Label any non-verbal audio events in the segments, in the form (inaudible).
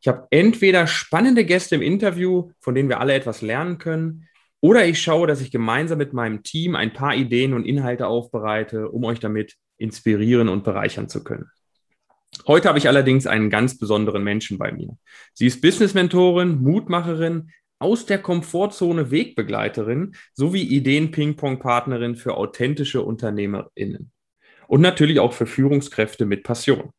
ich habe entweder spannende Gäste im Interview, von denen wir alle etwas lernen können, oder ich schaue, dass ich gemeinsam mit meinem Team ein paar Ideen und Inhalte aufbereite, um euch damit inspirieren und bereichern zu können. Heute habe ich allerdings einen ganz besonderen Menschen bei mir. Sie ist Business-Mentorin, Mutmacherin, aus der Komfortzone Wegbegleiterin sowie Ideen-Ping-Pong-Partnerin für authentische UnternehmerInnen. Und natürlich auch für Führungskräfte mit Passion.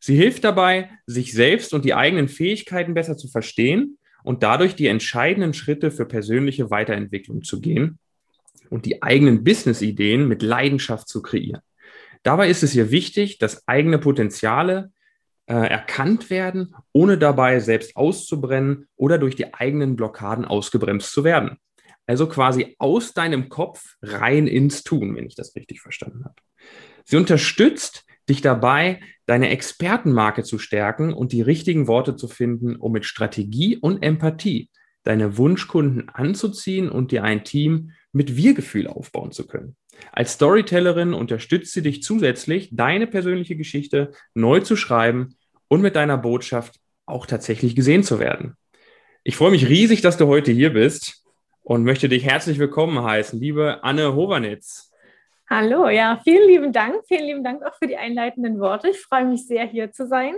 Sie hilft dabei, sich selbst und die eigenen Fähigkeiten besser zu verstehen und dadurch die entscheidenden Schritte für persönliche Weiterentwicklung zu gehen und die eigenen Business-Ideen mit Leidenschaft zu kreieren. Dabei ist es ihr wichtig, dass eigene Potenziale äh, erkannt werden, ohne dabei selbst auszubrennen oder durch die eigenen Blockaden ausgebremst zu werden. Also quasi aus deinem Kopf rein ins Tun, wenn ich das richtig verstanden habe. Sie unterstützt dich dabei, deine Expertenmarke zu stärken und die richtigen Worte zu finden, um mit Strategie und Empathie deine Wunschkunden anzuziehen und dir ein Team mit Wir-Gefühl aufbauen zu können. Als Storytellerin unterstützt sie dich zusätzlich, deine persönliche Geschichte neu zu schreiben und mit deiner Botschaft auch tatsächlich gesehen zu werden. Ich freue mich riesig, dass du heute hier bist und möchte dich herzlich willkommen heißen, liebe Anne Hovernitz. Hallo, ja, vielen lieben Dank. Vielen lieben Dank auch für die einleitenden Worte. Ich freue mich sehr, hier zu sein.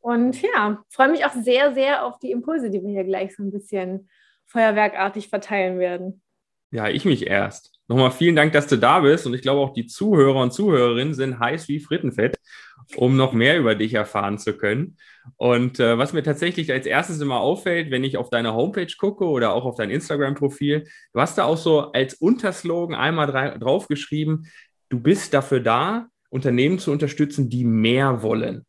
Und ja, freue mich auch sehr, sehr auf die Impulse, die wir hier gleich so ein bisschen feuerwerkartig verteilen werden. Ja, ich mich erst. Nochmal vielen Dank, dass du da bist. Und ich glaube auch die Zuhörer und Zuhörerinnen sind heiß wie Frittenfett, um noch mehr über dich erfahren zu können. Und äh, was mir tatsächlich als erstes immer auffällt, wenn ich auf deine Homepage gucke oder auch auf dein Instagram-Profil, du hast da auch so als Unterslogan einmal draufgeschrieben, du bist dafür da, Unternehmen zu unterstützen, die mehr wollen.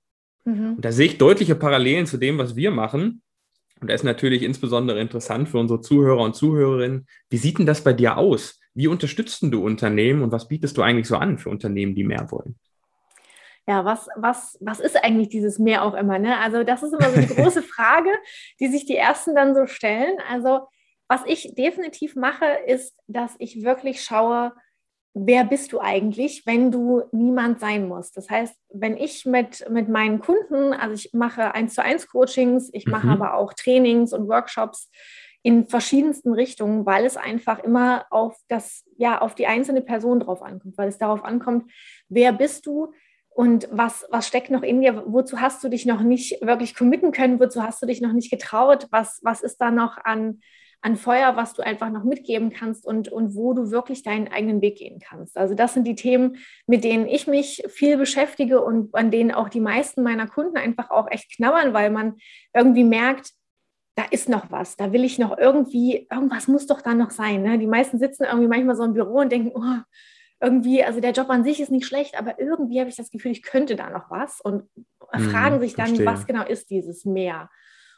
Mhm. Und da sehe ich deutliche Parallelen zu dem, was wir machen. Und da ist natürlich insbesondere interessant für unsere Zuhörer und Zuhörerinnen, wie sieht denn das bei dir aus? Wie unterstützt du Unternehmen und was bietest du eigentlich so an für Unternehmen, die mehr wollen? Ja, was, was, was ist eigentlich dieses Mehr auch immer? Ne? Also, das ist immer so eine große (laughs) Frage, die sich die Ersten dann so stellen. Also, was ich definitiv mache, ist, dass ich wirklich schaue, wer bist du eigentlich, wenn du niemand sein musst. Das heißt, wenn ich mit, mit meinen Kunden, also ich mache eins zu eins Coachings, ich mache mhm. aber auch Trainings und Workshops in verschiedensten Richtungen, weil es einfach immer auf das, ja, auf die einzelne Person drauf ankommt, weil es darauf ankommt, wer bist du und was, was steckt noch in dir, wozu hast du dich noch nicht wirklich committen können, wozu hast du dich noch nicht getraut, was, was ist da noch an, an Feuer, was du einfach noch mitgeben kannst und, und wo du wirklich deinen eigenen Weg gehen kannst. Also das sind die Themen, mit denen ich mich viel beschäftige und an denen auch die meisten meiner Kunden einfach auch echt knabbern, weil man irgendwie merkt, da ist noch was, da will ich noch irgendwie, irgendwas muss doch da noch sein. Ne? Die meisten sitzen irgendwie manchmal so im Büro und denken, oh, irgendwie, also der Job an sich ist nicht schlecht, aber irgendwie habe ich das Gefühl, ich könnte da noch was und hm, fragen sich dann, verstehe. was genau ist dieses Meer.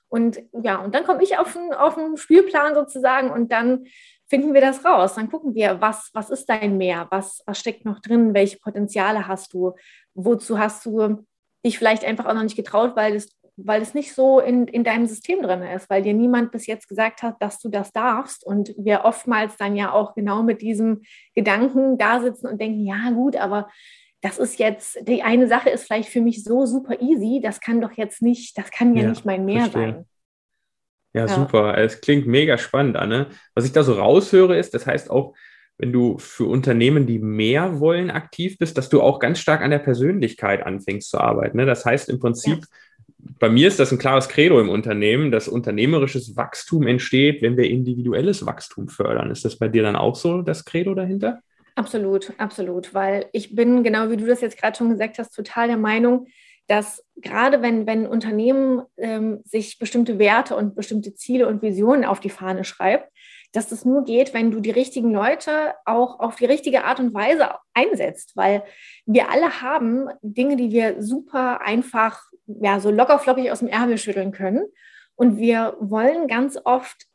Und ja, und dann komme ich auf einen, auf Spielplan sozusagen und dann finden wir das raus. Dann gucken wir, was, was ist dein Meer, was, was steckt noch drin, welche Potenziale hast du, wozu hast du dich vielleicht einfach auch noch nicht getraut, weil es weil es nicht so in, in deinem System drin ist, weil dir niemand bis jetzt gesagt hat, dass du das darfst. Und wir oftmals dann ja auch genau mit diesem Gedanken da sitzen und denken, ja gut, aber das ist jetzt, die eine Sache ist vielleicht für mich so super easy, das kann doch jetzt nicht, das kann ja, ja nicht mein Mehr verstehe. sein. Ja, ja, super. Es klingt mega spannend, Anne. Was ich da so raushöre, ist, das heißt auch, wenn du für Unternehmen, die mehr wollen, aktiv bist, dass du auch ganz stark an der Persönlichkeit anfängst zu arbeiten. Ne? Das heißt im Prinzip, ja bei mir ist das ein klares Credo im Unternehmen, dass unternehmerisches Wachstum entsteht, wenn wir individuelles Wachstum fördern. Ist das bei dir dann auch so das Credo dahinter? Absolut, absolut, weil ich bin, genau wie du das jetzt gerade schon gesagt hast, total der Meinung, dass gerade wenn, wenn Unternehmen ähm, sich bestimmte Werte und bestimmte Ziele und Visionen auf die Fahne schreibt, dass das nur geht, wenn du die richtigen Leute auch auf die richtige Art und Weise einsetzt, weil wir alle haben Dinge, die wir super einfach, ja, so lockerflockig aus dem Ärmel schütteln können. Und wir wollen ganz oft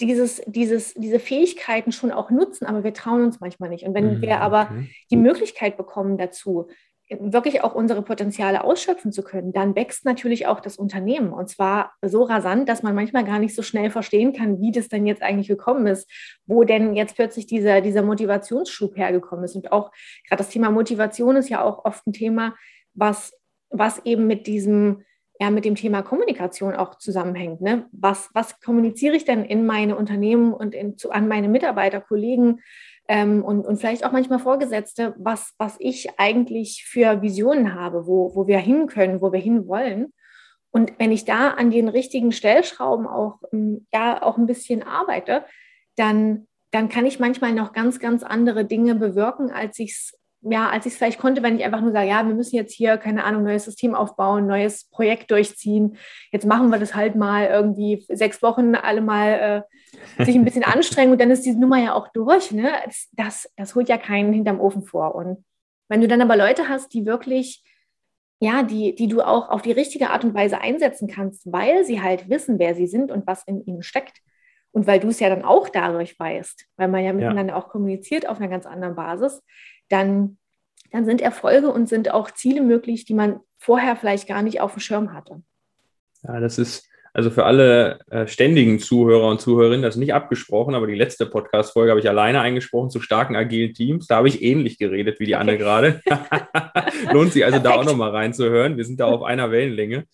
dieses, dieses, diese Fähigkeiten schon auch nutzen, aber wir trauen uns manchmal nicht. Und wenn mhm, wir aber okay. die Möglichkeit bekommen dazu, wirklich auch unsere Potenziale ausschöpfen zu können, dann wächst natürlich auch das Unternehmen. Und zwar so rasant, dass man manchmal gar nicht so schnell verstehen kann, wie das denn jetzt eigentlich gekommen ist, wo denn jetzt plötzlich dieser, dieser Motivationsschub hergekommen ist. Und auch gerade das Thema Motivation ist ja auch oft ein Thema, was, was eben mit diesem ja mit dem Thema Kommunikation auch zusammenhängt. Ne? Was, was kommuniziere ich denn in meine Unternehmen und in, zu, an meine Mitarbeiter, Kollegen ähm, und, und vielleicht auch manchmal Vorgesetzte, was, was ich eigentlich für Visionen habe, wo, wo wir hin können, wo wir hin wollen. Und wenn ich da an den richtigen Stellschrauben auch, ähm, ja, auch ein bisschen arbeite, dann, dann kann ich manchmal noch ganz, ganz andere Dinge bewirken, als ich es ja, als ich es vielleicht konnte, wenn ich einfach nur sage, ja, wir müssen jetzt hier, keine Ahnung, neues System aufbauen, neues Projekt durchziehen. Jetzt machen wir das halt mal irgendwie sechs Wochen alle mal äh, sich ein bisschen (laughs) anstrengen und dann ist diese Nummer ja auch durch. Ne? Das, das, das holt ja keinen hinterm Ofen vor. Und wenn du dann aber Leute hast, die wirklich, ja, die, die du auch auf die richtige Art und Weise einsetzen kannst, weil sie halt wissen, wer sie sind und was in ihnen steckt. Und weil du es ja dann auch dadurch weißt, weil man ja miteinander ja. auch kommuniziert auf einer ganz anderen Basis, dann, dann sind Erfolge und sind auch Ziele möglich, die man vorher vielleicht gar nicht auf dem Schirm hatte. Ja, das ist also für alle äh, ständigen Zuhörer und Zuhörerinnen, das ist nicht abgesprochen, aber die letzte Podcast-Folge habe ich alleine eingesprochen zu starken agilen Teams. Da habe ich ähnlich geredet wie die Anne gerade. (laughs) (laughs) Lohnt sich also Perfekt. da auch nochmal reinzuhören. Wir sind da auf einer Wellenlänge.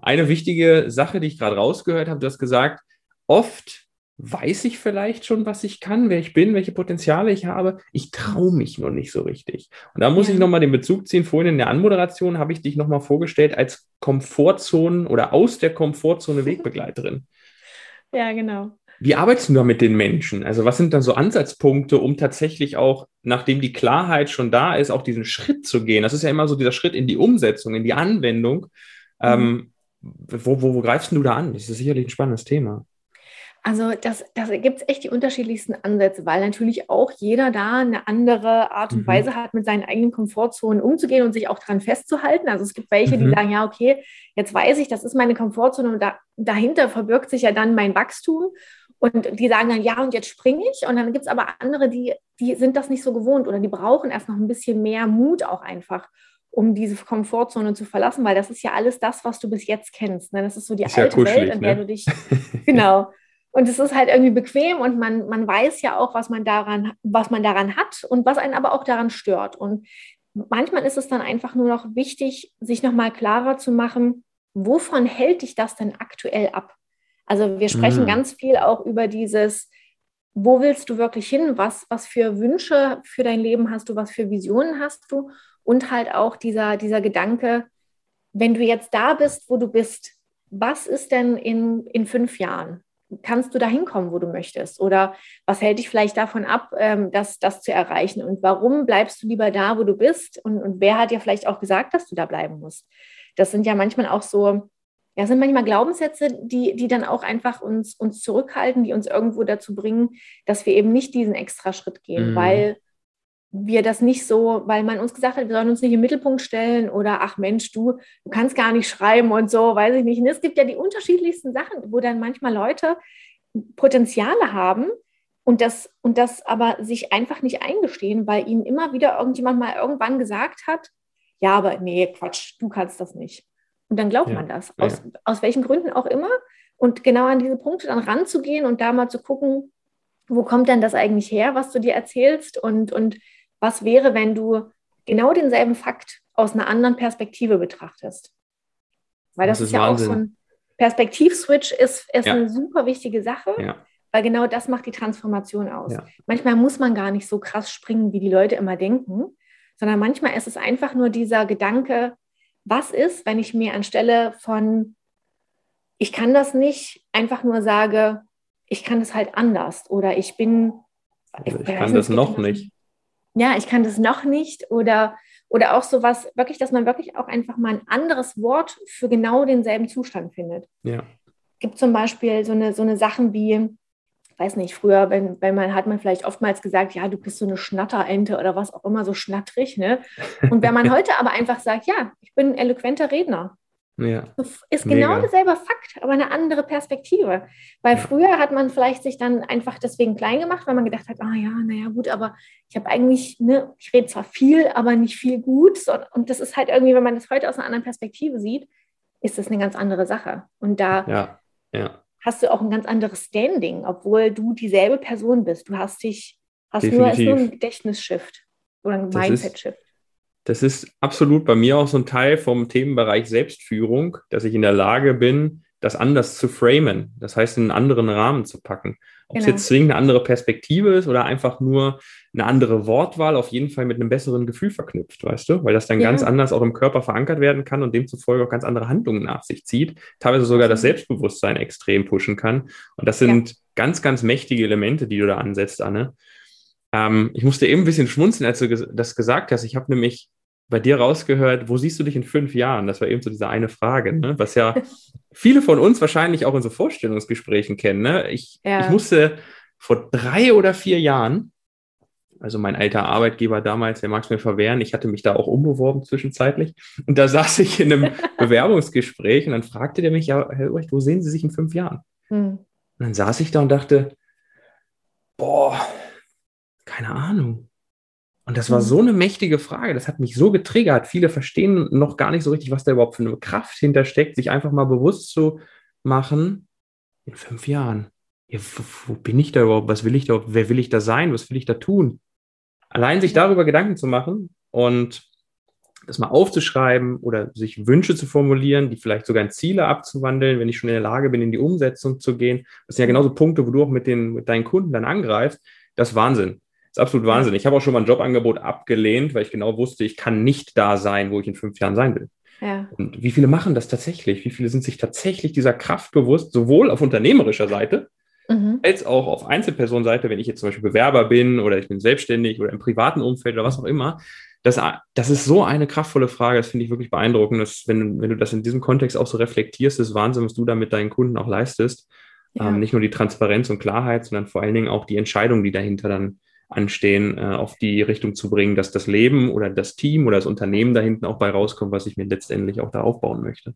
Eine wichtige Sache, die ich gerade rausgehört habe, du hast gesagt, oft weiß ich vielleicht schon, was ich kann, wer ich bin, welche Potenziale ich habe. Ich traue mich noch nicht so richtig. Und da muss ja. ich nochmal den Bezug ziehen. Vorhin in der Anmoderation habe ich dich nochmal vorgestellt als Komfortzonen oder aus der Komfortzone (laughs) Wegbegleiterin. Ja, genau. Wie arbeitest du da mit den Menschen? Also was sind dann so Ansatzpunkte, um tatsächlich auch, nachdem die Klarheit schon da ist, auch diesen Schritt zu gehen? Das ist ja immer so dieser Schritt in die Umsetzung, in die Anwendung. Mhm. Ähm, wo, wo, wo greifst du da an? Das ist sicherlich ein spannendes Thema. Also das, das gibt es echt die unterschiedlichsten Ansätze, weil natürlich auch jeder da eine andere Art und mhm. Weise hat, mit seinen eigenen Komfortzonen umzugehen und sich auch daran festzuhalten. Also es gibt welche, mhm. die sagen, ja, okay, jetzt weiß ich, das ist meine Komfortzone und da, dahinter verbirgt sich ja dann mein Wachstum. Und die sagen dann, ja, und jetzt springe ich. Und dann gibt es aber andere, die, die sind das nicht so gewohnt oder die brauchen erst noch ein bisschen mehr Mut auch einfach um diese Komfortzone zu verlassen, weil das ist ja alles das, was du bis jetzt kennst. Ne? Das ist so die ist alte ja Welt, in der ne? du dich, genau, (laughs) und es ist halt irgendwie bequem und man, man weiß ja auch, was man daran, was man daran hat und was einen aber auch daran stört. Und manchmal ist es dann einfach nur noch wichtig, sich nochmal klarer zu machen, wovon hält dich das denn aktuell ab? Also wir sprechen mhm. ganz viel auch über dieses, wo willst du wirklich hin? Was, was für Wünsche für dein Leben hast du? Was für Visionen hast du? Und halt auch dieser, dieser Gedanke, wenn du jetzt da bist, wo du bist, was ist denn in, in fünf Jahren? Kannst du da hinkommen, wo du möchtest? Oder was hält dich vielleicht davon ab, ähm, das, das zu erreichen? Und warum bleibst du lieber da, wo du bist? Und, und wer hat dir vielleicht auch gesagt, dass du da bleiben musst? Das sind ja manchmal auch so, ja, sind manchmal Glaubenssätze, die, die dann auch einfach uns, uns zurückhalten, die uns irgendwo dazu bringen, dass wir eben nicht diesen extra Schritt gehen, mhm. weil wir das nicht so, weil man uns gesagt hat, wir sollen uns nicht im Mittelpunkt stellen oder ach Mensch, du, du kannst gar nicht schreiben und so, weiß ich nicht. Und es gibt ja die unterschiedlichsten Sachen, wo dann manchmal Leute Potenziale haben und das, und das aber sich einfach nicht eingestehen, weil ihnen immer wieder irgendjemand mal irgendwann gesagt hat, ja, aber nee, Quatsch, du kannst das nicht. Und dann glaubt ja, man das, aus, ja. aus welchen Gründen auch immer. Und genau an diese Punkte dann ranzugehen und da mal zu gucken, wo kommt denn das eigentlich her, was du dir erzählst und, und was wäre, wenn du genau denselben Fakt aus einer anderen Perspektive betrachtest? Weil das, das ist, ja Wahnsinn. auch so ein Perspektivswitch ist, ist ja. eine super wichtige Sache, ja. weil genau das macht die Transformation aus. Ja. Manchmal muss man gar nicht so krass springen, wie die Leute immer denken, sondern manchmal ist es einfach nur dieser Gedanke, was ist, wenn ich mir anstelle von ich kann das nicht, einfach nur sage, ich kann das halt anders oder ich bin. Ich, ich kann das noch nicht ja, ich kann das noch nicht oder, oder auch sowas, wirklich, dass man wirklich auch einfach mal ein anderes Wort für genau denselben Zustand findet. Ja. Gibt zum Beispiel so eine, so eine Sachen wie, weiß nicht, früher, wenn, wenn man hat man vielleicht oftmals gesagt, ja, du bist so eine Schnatterente oder was auch immer, so schnattrig, ne? Und wenn man (laughs) heute aber einfach sagt, ja, ich bin ein eloquenter Redner, Ja. Ist genau Mega. derselbe Fakt, aber eine andere Perspektive. Weil ja. früher hat man vielleicht sich dann einfach deswegen klein gemacht, weil man gedacht hat, ah ja, naja, gut, aber ich habe eigentlich, ne, ich rede zwar viel, aber nicht viel gut. Und das ist halt irgendwie, wenn man das heute aus einer anderen Perspektive sieht, ist das eine ganz andere Sache. Und da ja. Ja. hast du auch ein ganz anderes Standing, obwohl du dieselbe Person bist. Du hast dich, hast nur, nur ein Gedächtnisshift oder ein Mindset-Shift. Das ist absolut bei mir auch so ein Teil vom Themenbereich Selbstführung, dass ich in der Lage bin, das anders zu framen. Das heißt, in einen anderen Rahmen zu packen. Ob genau. es jetzt zwingend eine andere Perspektive ist oder einfach nur eine andere Wortwahl, auf jeden Fall mit einem besseren Gefühl verknüpft, weißt du? Weil das dann ja. ganz anders auch im Körper verankert werden kann und demzufolge auch ganz andere Handlungen nach sich zieht. Teilweise sogar das Selbstbewusstsein extrem pushen kann. Und das sind ja. ganz, ganz mächtige Elemente, die du da ansetzt, Anne. Ähm, ich musste eben ein bisschen schmunzeln, als du das gesagt hast. Ich habe nämlich bei dir rausgehört, wo siehst du dich in fünf Jahren? Das war eben so diese eine Frage, ne? was ja (laughs) viele von uns wahrscheinlich auch in so Vorstellungsgesprächen kennen. Ne? Ich, ja. ich musste vor drei oder vier Jahren, also mein alter Arbeitgeber damals, der mag es mir verwehren, ich hatte mich da auch umbeworben zwischenzeitlich. Und da (laughs) saß ich in einem (laughs) Bewerbungsgespräch und dann fragte der mich, ja, Herr Ulrich, wo sehen Sie sich in fünf Jahren? Hm. Und dann saß ich da und dachte, boah, keine Ahnung. Und das war mhm. so eine mächtige Frage, das hat mich so getriggert. Viele verstehen noch gar nicht so richtig, was da überhaupt für eine Kraft hintersteckt, sich einfach mal bewusst zu machen, in fünf Jahren, ja, wo, wo bin ich da überhaupt, was will ich da, wer will ich da sein, was will ich da tun? Allein sich darüber Gedanken zu machen und das mal aufzuschreiben oder sich Wünsche zu formulieren, die vielleicht sogar in Ziele abzuwandeln, wenn ich schon in der Lage bin, in die Umsetzung zu gehen. Das sind ja genauso Punkte, wo du auch mit, den, mit deinen Kunden dann angreifst. Das ist Wahnsinn ist absolut Wahnsinn. Ich habe auch schon mal ein Jobangebot abgelehnt, weil ich genau wusste, ich kann nicht da sein, wo ich in fünf Jahren sein will. Ja. Und wie viele machen das tatsächlich? Wie viele sind sich tatsächlich dieser Kraft bewusst, sowohl auf unternehmerischer Seite mhm. als auch auf Einzelpersonenseite, wenn ich jetzt zum Beispiel Bewerber bin oder ich bin selbstständig oder im privaten Umfeld oder was auch immer. Das, das ist so eine kraftvolle Frage, das finde ich wirklich beeindruckend, dass, wenn, wenn du das in diesem Kontext auch so reflektierst, ist Wahnsinn, was du da mit deinen Kunden auch leistest. Ja. Ähm, nicht nur die Transparenz und Klarheit, sondern vor allen Dingen auch die Entscheidung, die dahinter dann anstehen, äh, auf die Richtung zu bringen, dass das Leben oder das Team oder das Unternehmen da hinten auch bei rauskommt, was ich mir letztendlich auch da aufbauen möchte.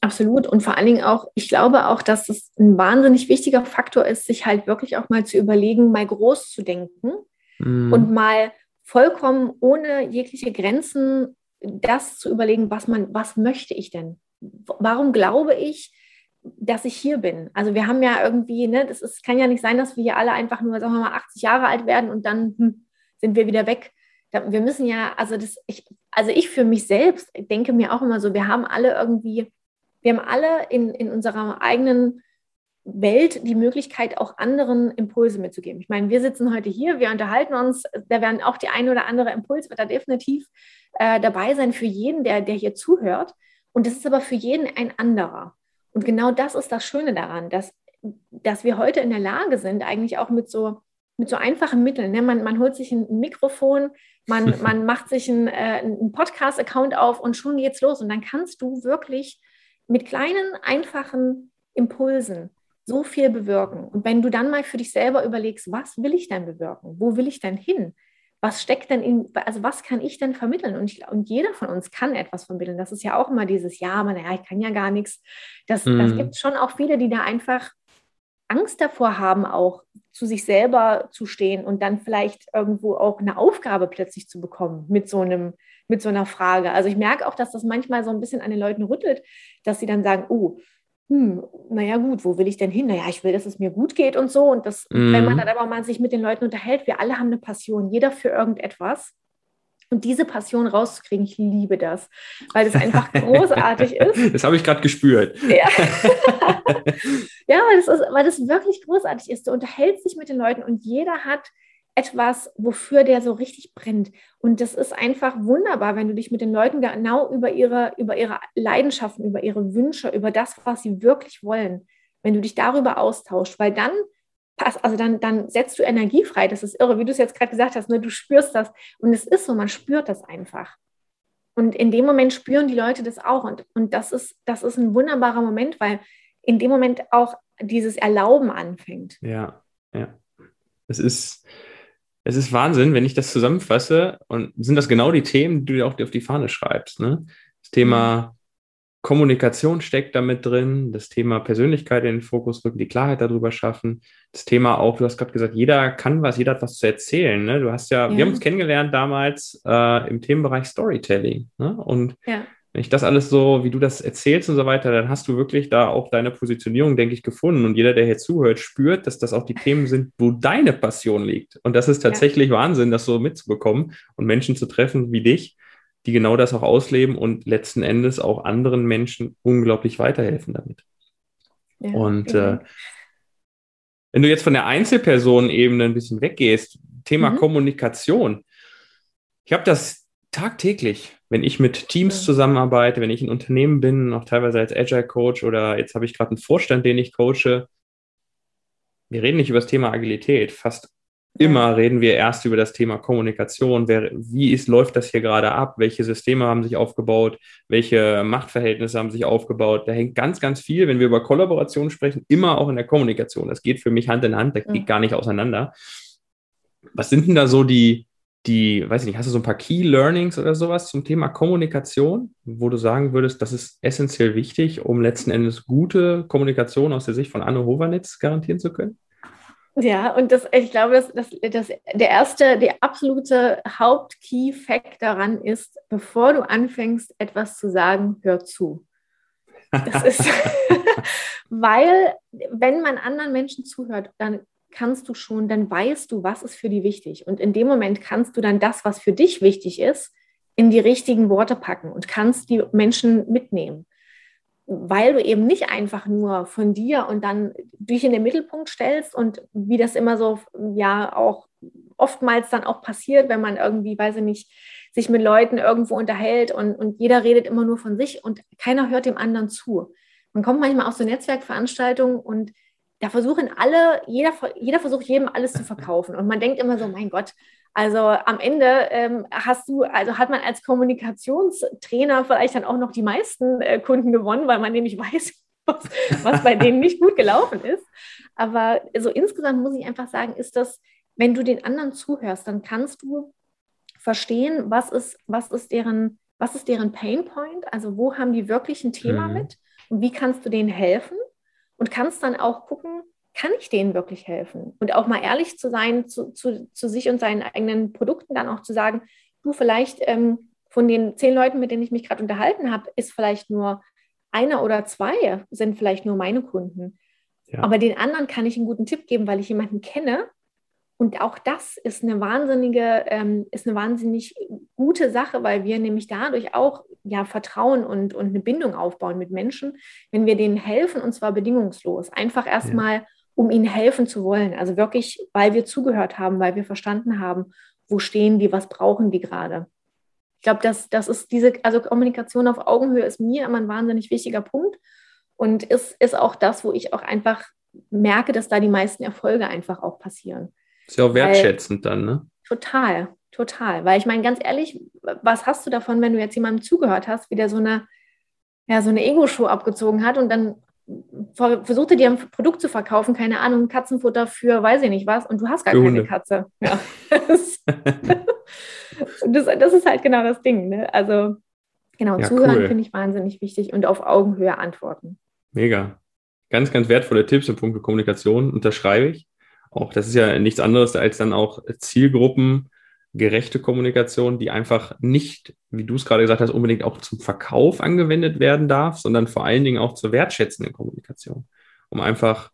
Absolut. Und vor allen Dingen auch, ich glaube auch, dass es ein wahnsinnig wichtiger Faktor ist, sich halt wirklich auch mal zu überlegen, mal groß zu denken mm. und mal vollkommen ohne jegliche Grenzen das zu überlegen, was man, was möchte ich denn? Warum glaube ich, dass ich hier bin. Also wir haben ja irgendwie, ne, das ist, kann ja nicht sein, dass wir hier alle einfach nur, sagen wir mal, 80 Jahre alt werden und dann hm, sind wir wieder weg. Wir müssen ja, also das, ich, also ich für mich selbst denke mir auch immer so, wir haben alle irgendwie, wir haben alle in, in unserer eigenen Welt die Möglichkeit, auch anderen Impulse mitzugeben. Ich meine, wir sitzen heute hier, wir unterhalten uns, da werden auch die ein oder andere Impuls wird da definitiv äh, dabei sein für jeden, der, der hier zuhört. Und das ist aber für jeden ein anderer. Und genau das ist das Schöne daran, dass, dass wir heute in der Lage sind, eigentlich auch mit so, mit so einfachen Mitteln. Ne? Man, man holt sich ein Mikrofon, man, (laughs) man macht sich einen, äh, einen Podcast-Account auf und schon geht's los. Und dann kannst du wirklich mit kleinen, einfachen Impulsen so viel bewirken. Und wenn du dann mal für dich selber überlegst, was will ich denn bewirken? Wo will ich denn hin? Was steckt denn in, also was kann ich denn vermitteln? Und, ich, und jeder von uns kann etwas vermitteln. Das ist ja auch immer dieses, ja, man, ja, ich kann ja gar nichts. Das, mhm. das gibt schon auch viele, die da einfach Angst davor haben, auch zu sich selber zu stehen und dann vielleicht irgendwo auch eine Aufgabe plötzlich zu bekommen mit so einem, mit so einer Frage. Also ich merke auch, dass das manchmal so ein bisschen an den Leuten rüttelt, dass sie dann sagen, oh, hm, naja gut, wo will ich denn hin? Naja, ich will, dass es mir gut geht und so. Und das, mhm. wenn man dann aber mal sich mit den Leuten unterhält, wir alle haben eine Passion, jeder für irgendetwas. Und diese Passion rauszukriegen, ich liebe das, weil das einfach großartig (laughs) ist. Das habe ich gerade gespürt. Ja, (laughs) ja weil, das ist, weil das wirklich großartig ist. Du unterhältst dich mit den Leuten und jeder hat etwas, wofür der so richtig brennt. Und das ist einfach wunderbar, wenn du dich mit den Leuten genau über ihre, über ihre Leidenschaften, über ihre Wünsche, über das, was sie wirklich wollen, wenn du dich darüber austauschst, weil dann passt, also dann, dann setzt du Energie frei. Das ist irre, wie du es jetzt gerade gesagt hast, ne? du spürst das. Und es ist so, man spürt das einfach. Und in dem Moment spüren die Leute das auch. Und, und das, ist, das ist ein wunderbarer Moment, weil in dem Moment auch dieses Erlauben anfängt. Ja, ja. Es ist, es ist Wahnsinn, wenn ich das zusammenfasse und sind das genau die Themen, die du auch auf die Fahne schreibst. Ne? Das Thema Kommunikation steckt damit drin, das Thema Persönlichkeit in den Fokus rücken, die Klarheit darüber schaffen. Das Thema auch, du hast gerade gesagt, jeder kann was, jeder hat was zu erzählen. Ne? Du hast ja, ja. wir haben uns kennengelernt damals äh, im Themenbereich Storytelling. Ne? Und ja. Wenn ich das alles so, wie du das erzählst und so weiter, dann hast du wirklich da auch deine Positionierung, denke ich, gefunden. Und jeder, der hier zuhört, spürt, dass das auch die Themen sind, wo deine Passion liegt. Und das ist tatsächlich ja. Wahnsinn, das so mitzubekommen und Menschen zu treffen wie dich die genau das auch ausleben und letzten Endes auch anderen Menschen unglaublich weiterhelfen damit. Ja, und äh, wenn du jetzt von der Einzelpersonenebene ein bisschen weggehst, Thema mhm. Kommunikation. Ich habe das tagtäglich, wenn ich mit Teams zusammenarbeite, wenn ich ein Unternehmen bin, auch teilweise als Agile Coach oder jetzt habe ich gerade einen Vorstand, den ich coache. Wir reden nicht über das Thema Agilität. Fast Immer reden wir erst über das Thema Kommunikation. Wer, wie ist, läuft das hier gerade ab? Welche Systeme haben sich aufgebaut? Welche Machtverhältnisse haben sich aufgebaut? Da hängt ganz, ganz viel, wenn wir über Kollaboration sprechen, immer auch in der Kommunikation. Das geht für mich Hand in Hand, das geht gar nicht auseinander. Was sind denn da so die, die, weiß ich nicht, hast du so ein paar Key Learnings oder sowas zum Thema Kommunikation, wo du sagen würdest, das ist essentiell wichtig, um letzten Endes gute Kommunikation aus der Sicht von Anne Hovernitz garantieren zu können? Ja, und das, ich glaube, dass, dass, dass der erste, der absolute Haupt-Key-Fact daran ist, bevor du anfängst, etwas zu sagen, hör zu. Das ist, (laughs) (laughs) weil, wenn man anderen Menschen zuhört, dann kannst du schon, dann weißt du, was ist für die wichtig. Und in dem Moment kannst du dann das, was für dich wichtig ist, in die richtigen Worte packen und kannst die Menschen mitnehmen weil du eben nicht einfach nur von dir und dann dich in den Mittelpunkt stellst und wie das immer so, ja, auch oftmals dann auch passiert, wenn man irgendwie, weiß ich nicht, sich mit Leuten irgendwo unterhält und, und jeder redet immer nur von sich und keiner hört dem anderen zu. Man kommt manchmal auf so Netzwerkveranstaltungen und da versuchen alle, jeder, jeder versucht jedem alles zu verkaufen. Und man denkt immer so, mein Gott, also am Ende ähm, hast du, also hat man als Kommunikationstrainer vielleicht dann auch noch die meisten äh, Kunden gewonnen, weil man nämlich (laughs) weiß, was, was bei denen nicht gut gelaufen ist. Aber so insgesamt muss ich einfach sagen, ist das, wenn du den anderen zuhörst, dann kannst du verstehen, was ist, was ist deren, was ist deren Pain Point, also wo haben die wirklich ein Thema mhm. mit und wie kannst du denen helfen und kannst dann auch gucken, kann ich denen wirklich helfen? Und auch mal ehrlich zu sein zu, zu, zu sich und seinen eigenen Produkten, dann auch zu sagen, du vielleicht ähm, von den zehn Leuten, mit denen ich mich gerade unterhalten habe, ist vielleicht nur einer oder zwei sind vielleicht nur meine Kunden. Ja. Aber den anderen kann ich einen guten Tipp geben, weil ich jemanden kenne. Und auch das ist eine wahnsinnige, ähm, ist eine wahnsinnig gute Sache, weil wir nämlich dadurch auch ja Vertrauen und, und eine Bindung aufbauen mit Menschen, wenn wir denen helfen und zwar bedingungslos. Einfach erstmal ja um ihnen helfen zu wollen. Also wirklich, weil wir zugehört haben, weil wir verstanden haben, wo stehen die, was brauchen die gerade. Ich glaube, das, das ist diese, also Kommunikation auf Augenhöhe ist mir immer ein wahnsinnig wichtiger Punkt und ist, ist auch das, wo ich auch einfach merke, dass da die meisten Erfolge einfach auch passieren. Ist ja auch wertschätzend Weil, dann, ne? Total, total. Weil ich meine, ganz ehrlich, was hast du davon, wenn du jetzt jemandem zugehört hast, wie der so eine, ja, so eine Ego-Show abgezogen hat und dann versuchte dir ein Produkt zu verkaufen, keine Ahnung, Katzenfutter für weiß ich nicht was, und du hast gar keine Katze. Ja. (laughs) (laughs) das, das, ist halt genau das Ding. Ne? Also genau, ja, zuhören cool. finde ich wahnsinnig wichtig und auf Augenhöhe antworten. Mega. Ganz, ganz wertvolle Tipps im Punkt Kommunikation, unterschreibe ich. Auch das ist ja nichts anderes als dann auch Zielgruppen gerechte Kommunikation, die einfach nicht, wie du es gerade gesagt hast, unbedingt auch zum Verkauf angewendet werden darf, sondern vor allen Dingen auch zur wertschätzenden Kommunikation, um einfach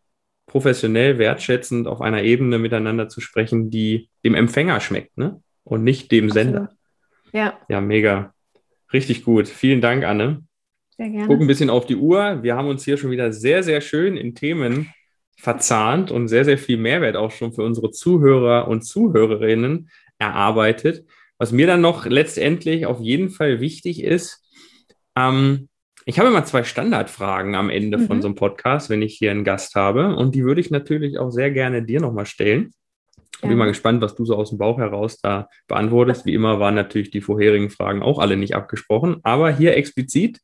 professionell wertschätzend auf einer Ebene miteinander zu sprechen, die dem Empfänger schmeckt, ne? Und nicht dem Sender. Ja. Ja, mega. Richtig gut. Vielen Dank, Anne. Sehr gerne. Gucken ein bisschen auf die Uhr. Wir haben uns hier schon wieder sehr, sehr schön in Themen verzahnt und sehr, sehr viel Mehrwert auch schon für unsere Zuhörer und Zuhörerinnen erarbeitet. Was mir dann noch letztendlich auf jeden Fall wichtig ist, ähm, ich habe immer zwei Standardfragen am Ende mhm. von so einem Podcast, wenn ich hier einen Gast habe. Und die würde ich natürlich auch sehr gerne dir nochmal stellen. Ja. Bin mal gespannt, was du so aus dem Bauch heraus da beantwortest. Wie immer waren natürlich die vorherigen Fragen auch alle nicht abgesprochen. Aber hier explizit,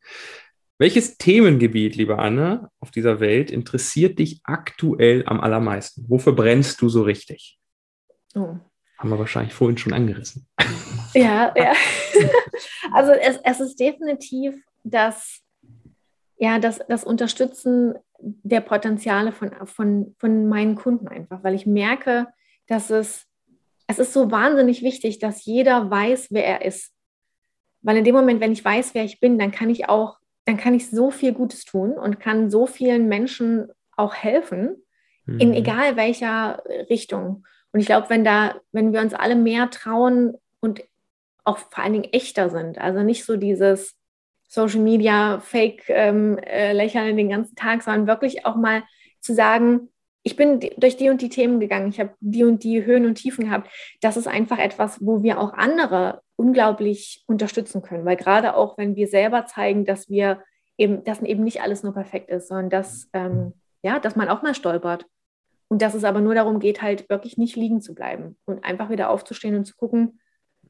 welches Themengebiet, liebe Anne, auf dieser Welt interessiert dich aktuell am allermeisten? Wofür brennst du so richtig? Oh, haben wir wahrscheinlich vorhin schon angerissen. Ja, ja. (laughs) Also es, es ist definitiv das, ja, das, das Unterstützen der Potenziale von, von, von meinen Kunden einfach, weil ich merke, dass es, es ist so wahnsinnig wichtig, dass jeder weiß, wer er ist. Weil in dem Moment, wenn ich weiß, wer ich bin, dann kann ich auch, dann kann ich so viel Gutes tun und kann so vielen Menschen auch helfen, mhm. in egal welcher Richtung. Und ich glaube, wenn da, wenn wir uns alle mehr trauen und auch vor allen Dingen echter sind, also nicht so dieses Social Media Fake ähm, äh, lächeln den ganzen Tag, sondern wirklich auch mal zu sagen, ich bin durch die und die Themen gegangen, ich habe die und die Höhen und Tiefen gehabt. Das ist einfach etwas, wo wir auch andere unglaublich unterstützen können, weil gerade auch, wenn wir selber zeigen, dass wir eben, dass eben nicht alles nur perfekt ist, sondern dass, ähm, ja, dass man auch mal stolpert. Und dass es aber nur darum geht, halt wirklich nicht liegen zu bleiben und einfach wieder aufzustehen und zu gucken,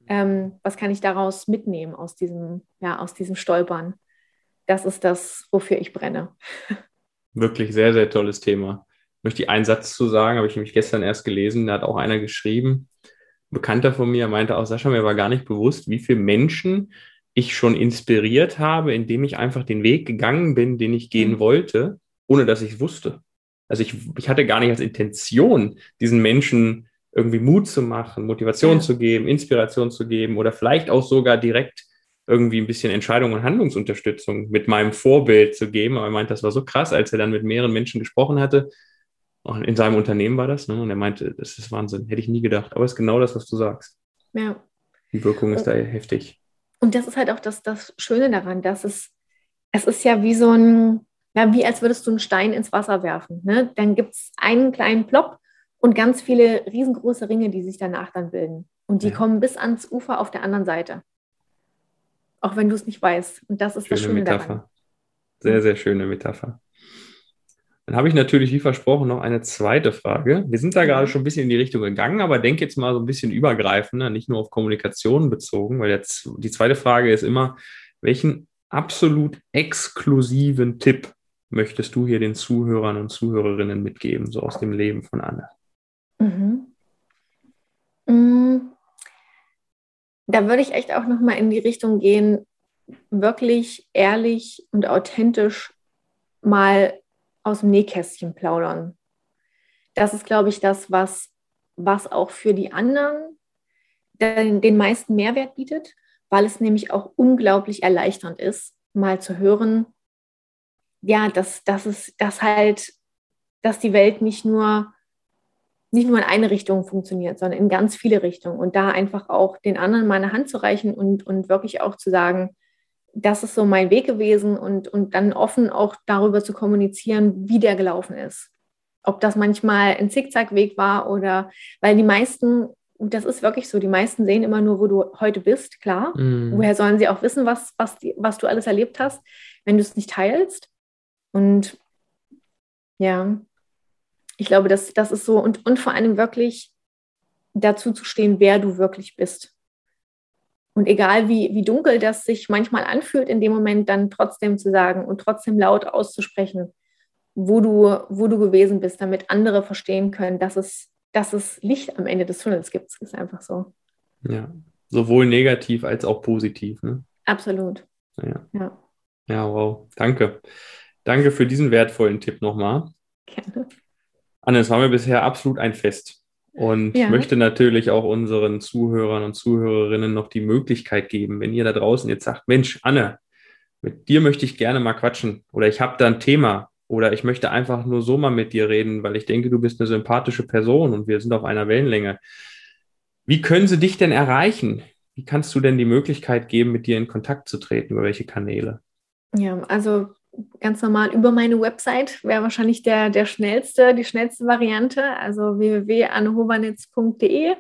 ähm, was kann ich daraus mitnehmen aus diesem, ja, aus diesem Stolpern. Das ist das, wofür ich brenne. (laughs) Wirklich sehr, sehr tolles Thema. Ich möchte einen Satz zu sagen, habe ich nämlich gestern erst gelesen, da hat auch einer geschrieben, Bekannter von mir meinte auch, Sascha, mir war gar nicht bewusst, wie viele Menschen ich schon inspiriert habe, indem ich einfach den Weg gegangen bin, den ich gehen mhm. wollte, ohne dass ich es wusste. Also ich, ich hatte gar nicht als Intention, diesen Menschen irgendwie Mut zu machen, Motivation ja. zu geben, Inspiration zu geben oder vielleicht auch sogar direkt irgendwie ein bisschen Entscheidung und Handlungsunterstützung mit meinem Vorbild zu geben. Aber er meint, das war so krass, als er dann mit mehreren Menschen gesprochen hatte. In seinem Unternehmen war das. Ne? Und er meinte, das ist Wahnsinn, hätte ich nie gedacht. Aber es ist genau das, was du sagst. Ja. Die Wirkung ist und, da heftig. Und das ist halt auch das, das Schöne daran, dass es, es ist ja wie so ein, ja, wie als würdest du einen Stein ins Wasser werfen. Ne? Dann gibt es einen kleinen Plop und ganz viele riesengroße Ringe, die sich danach dann bilden. Und die ja. kommen bis ans Ufer auf der anderen Seite. Auch wenn du es nicht weißt. Und das ist schöne das Schöne Metapher. daran. Sehr, sehr schöne Metapher. Dann habe ich natürlich, wie versprochen, noch eine zweite Frage. Wir sind da gerade schon ein bisschen in die Richtung gegangen, aber denke jetzt mal so ein bisschen übergreifender, nicht nur auf Kommunikation bezogen, weil jetzt die zweite Frage ist immer, welchen absolut exklusiven Tipp möchtest du hier den Zuhörern und Zuhörerinnen mitgeben, so aus dem Leben von Anne? Mhm. Mm. Da würde ich echt auch nochmal in die Richtung gehen, wirklich ehrlich und authentisch mal aus dem Nähkästchen plaudern. Das ist, glaube ich, das, was, was auch für die anderen den, den meisten Mehrwert bietet, weil es nämlich auch unglaublich erleichternd ist, mal zu hören, ja, dass, dass es, dass halt, dass die Welt nicht nur nicht nur in eine Richtung funktioniert, sondern in ganz viele Richtungen. Und da einfach auch den anderen meine Hand zu reichen und, und wirklich auch zu sagen, das ist so mein Weg gewesen und, und dann offen auch darüber zu kommunizieren, wie der gelaufen ist. Ob das manchmal ein Zickzackweg war oder, weil die meisten, das ist wirklich so, die meisten sehen immer nur, wo du heute bist, klar. Mm. Woher sollen sie auch wissen, was, was, was du alles erlebt hast, wenn du es nicht teilst? Und ja, ich glaube, das, das ist so und, und vor allem wirklich dazu zu stehen, wer du wirklich bist. Und egal wie, wie dunkel das sich manchmal anfühlt, in dem Moment dann trotzdem zu sagen und trotzdem laut auszusprechen, wo du, wo du gewesen bist, damit andere verstehen können, dass es, dass es Licht am Ende des Tunnels gibt. Ist einfach so. Ja, sowohl negativ als auch positiv. Ne? Absolut. Ja. ja. Ja, wow. Danke. Danke für diesen wertvollen Tipp nochmal. Gerne. Anne, es war mir bisher absolut ein Fest. Und ja. möchte natürlich auch unseren Zuhörern und Zuhörerinnen noch die Möglichkeit geben, wenn ihr da draußen jetzt sagt, Mensch, Anne, mit dir möchte ich gerne mal quatschen oder ich habe da ein Thema oder ich möchte einfach nur so mal mit dir reden, weil ich denke, du bist eine sympathische Person und wir sind auf einer Wellenlänge. Wie können sie dich denn erreichen? Wie kannst du denn die Möglichkeit geben, mit dir in Kontakt zu treten? Über welche Kanäle? Ja, also ganz normal über meine Website wäre wahrscheinlich der, der schnellste, die schnellste Variante, also www.annehobernitz.de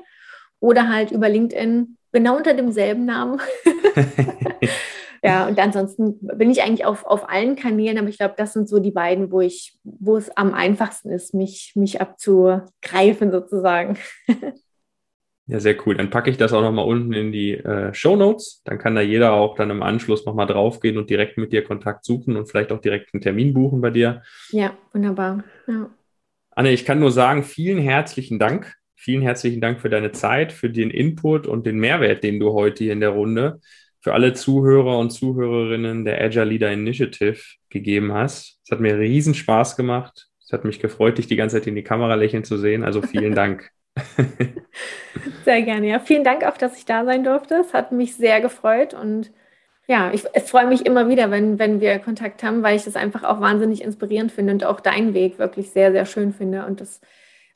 oder halt über LinkedIn, genau unter demselben Namen. (laughs) (laughs) ja, und ansonsten bin ich eigentlich auf, auf allen Kanälen, aber ich glaube, das sind so die beiden, wo ich, wo es am einfachsten ist, mich, mich abzugreifen sozusagen. (laughs) Ja, sehr cool. Dann packe ich das auch nochmal unten in die äh, Show Notes. Dann kann da jeder auch dann im Anschluss nochmal draufgehen und direkt mit dir Kontakt suchen und vielleicht auch direkt einen Termin buchen bei dir. Ja, wunderbar. Ja. Anne, ich kann nur sagen, vielen herzlichen Dank. Vielen herzlichen Dank für deine Zeit, für den Input und den Mehrwert, den du heute hier in der Runde für alle Zuhörer und Zuhörerinnen der Agile Leader Initiative gegeben hast. Es hat mir riesen Spaß gemacht. Es hat mich gefreut, dich die ganze Zeit in die Kamera lächeln zu sehen. Also vielen (laughs) Dank. (laughs) sehr gerne. Ja, vielen Dank auch, dass ich da sein durfte. Es hat mich sehr gefreut und ja, ich, ich freue mich immer wieder, wenn, wenn wir Kontakt haben, weil ich das einfach auch wahnsinnig inspirierend finde und auch deinen Weg wirklich sehr, sehr schön finde. Und, das,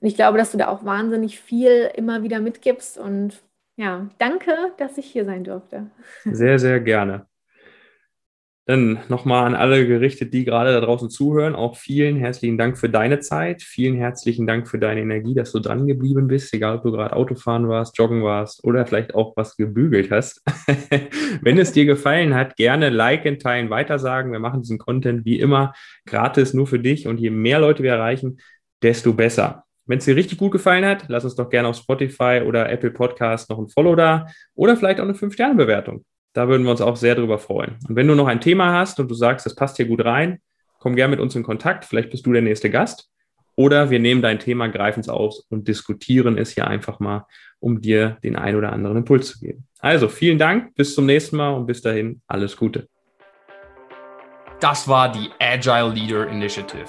und ich glaube, dass du da auch wahnsinnig viel immer wieder mitgibst. Und ja, danke, dass ich hier sein durfte. Sehr, sehr gerne. Dann nochmal an alle gerichtet, die gerade da draußen zuhören. Auch vielen herzlichen Dank für deine Zeit. Vielen herzlichen Dank für deine Energie, dass du dran geblieben bist, egal ob du gerade Autofahren warst, joggen warst oder vielleicht auch was gebügelt hast. (laughs) Wenn es dir gefallen hat, gerne liken, teilen, weitersagen. Wir machen diesen Content wie immer gratis nur für dich und je mehr Leute wir erreichen, desto besser. Wenn es dir richtig gut gefallen hat, lass uns doch gerne auf Spotify oder Apple Podcast noch ein Follow da oder vielleicht auch eine 5-Sterne-Bewertung. Da würden wir uns auch sehr drüber freuen. Und wenn du noch ein Thema hast und du sagst, das passt hier gut rein, komm gerne mit uns in Kontakt. Vielleicht bist du der nächste Gast. Oder wir nehmen dein Thema, greifen es aus und diskutieren es hier einfach mal, um dir den ein oder anderen Impuls zu geben. Also vielen Dank, bis zum nächsten Mal und bis dahin alles Gute. Das war die Agile Leader Initiative.